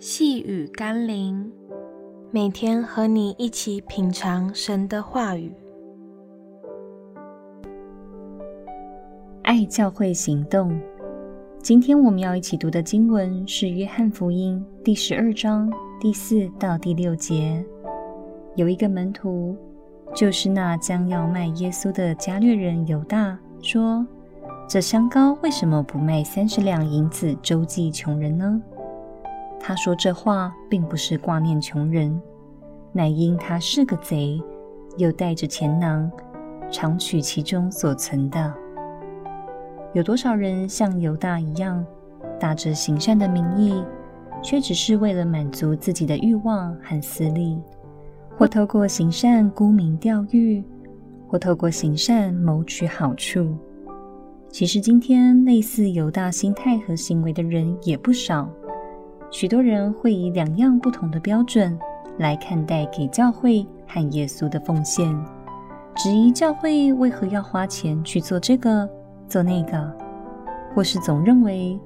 细雨甘霖，每天和你一起品尝神的话语，爱教会行动。今天我们要一起读的经文是《约翰福音》第十二章第四到第六节。有一个门徒，就是那将要卖耶稣的加略人犹大，说。这香膏为什么不卖三十两银子周济穷人呢？他说这话并不是挂念穷人，乃因他是个贼，又带着钱囊，常取其中所存的。有多少人像犹大一样，打着行善的名义，却只是为了满足自己的欲望和私利，或透过行善沽名钓誉，或透过行善谋取好处。其实，今天类似犹大心态和行为的人也不少。许多人会以两样不同的标准来看待给教会和耶稣的奉献，质疑教会为何要花钱去做这个、做那个，或是总认为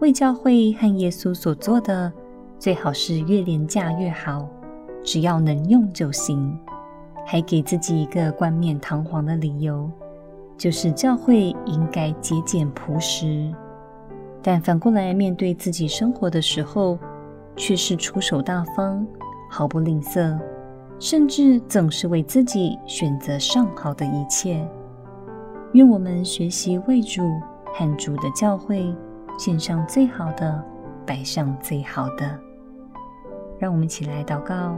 为教会和耶稣所做的最好是越廉价越好，只要能用就行，还给自己一个冠冕堂皇的理由。就是教会应该节俭朴实，但反过来面对自己生活的时候，却是出手大方，毫不吝啬，甚至总是为自己选择上好的一切。愿我们学习为主和主的教会献上最好的，摆上最好的。让我们一起来祷告，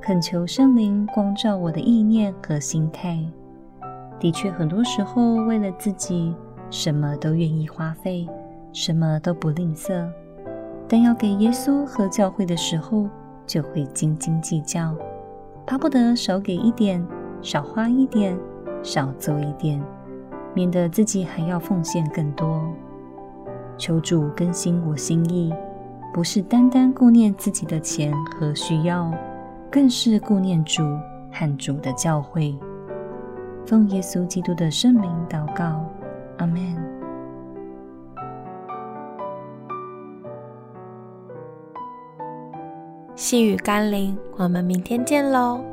恳求圣灵光照我的意念和心态。的确，很多时候为了自己，什么都愿意花费，什么都不吝啬；但要给耶稣和教会的时候，就会斤斤计较，巴不得少给一点，少花一点，少做一点，免得自己还要奉献更多。求主更新我心意，不是单单顾念自己的钱和需要，更是顾念主和主的教会。奉耶稣基督的圣名祷告，阿门。细雨甘霖，我们明天见喽。